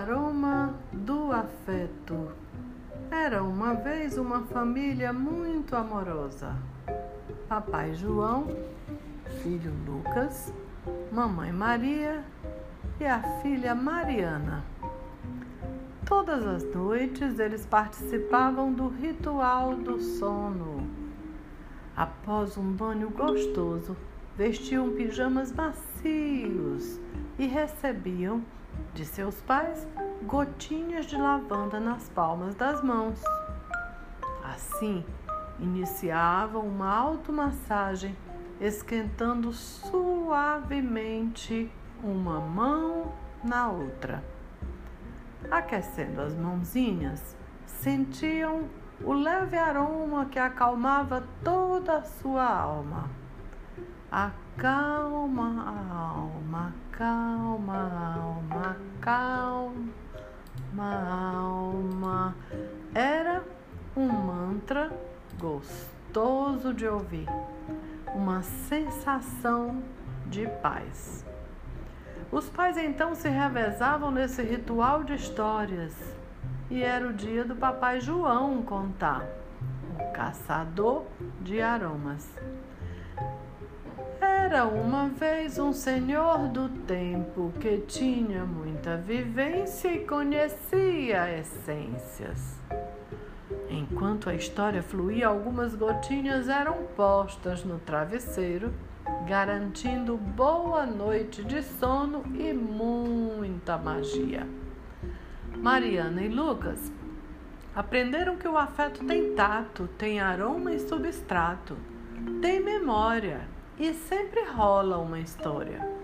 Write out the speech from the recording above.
aroma do afeto. Era uma vez uma família muito amorosa. Papai João, filho Lucas, mamãe Maria e a filha Mariana. Todas as noites eles participavam do ritual do sono. Após um banho gostoso, vestiam pijamas macios e recebiam de seus pais gotinhas de lavanda nas palmas das mãos. Assim, iniciavam uma automassagem, esquentando suavemente uma mão na outra. Aquecendo as mãozinhas, sentiam o leve aroma que acalmava toda a sua alma. Acalma a alma, calma alma, calma alma. Era um mantra gostoso de ouvir, uma sensação de paz. Os pais então se revezavam nesse ritual de histórias e era o dia do papai João contar, o caçador de aromas. Era uma vez um senhor do tempo que tinha muita vivência e conhecia essências. Enquanto a história fluía, algumas gotinhas eram postas no travesseiro, garantindo boa noite de sono e muita magia. Mariana e Lucas aprenderam que o afeto tem tato, tem aroma e substrato, tem memória e sempre rola uma história.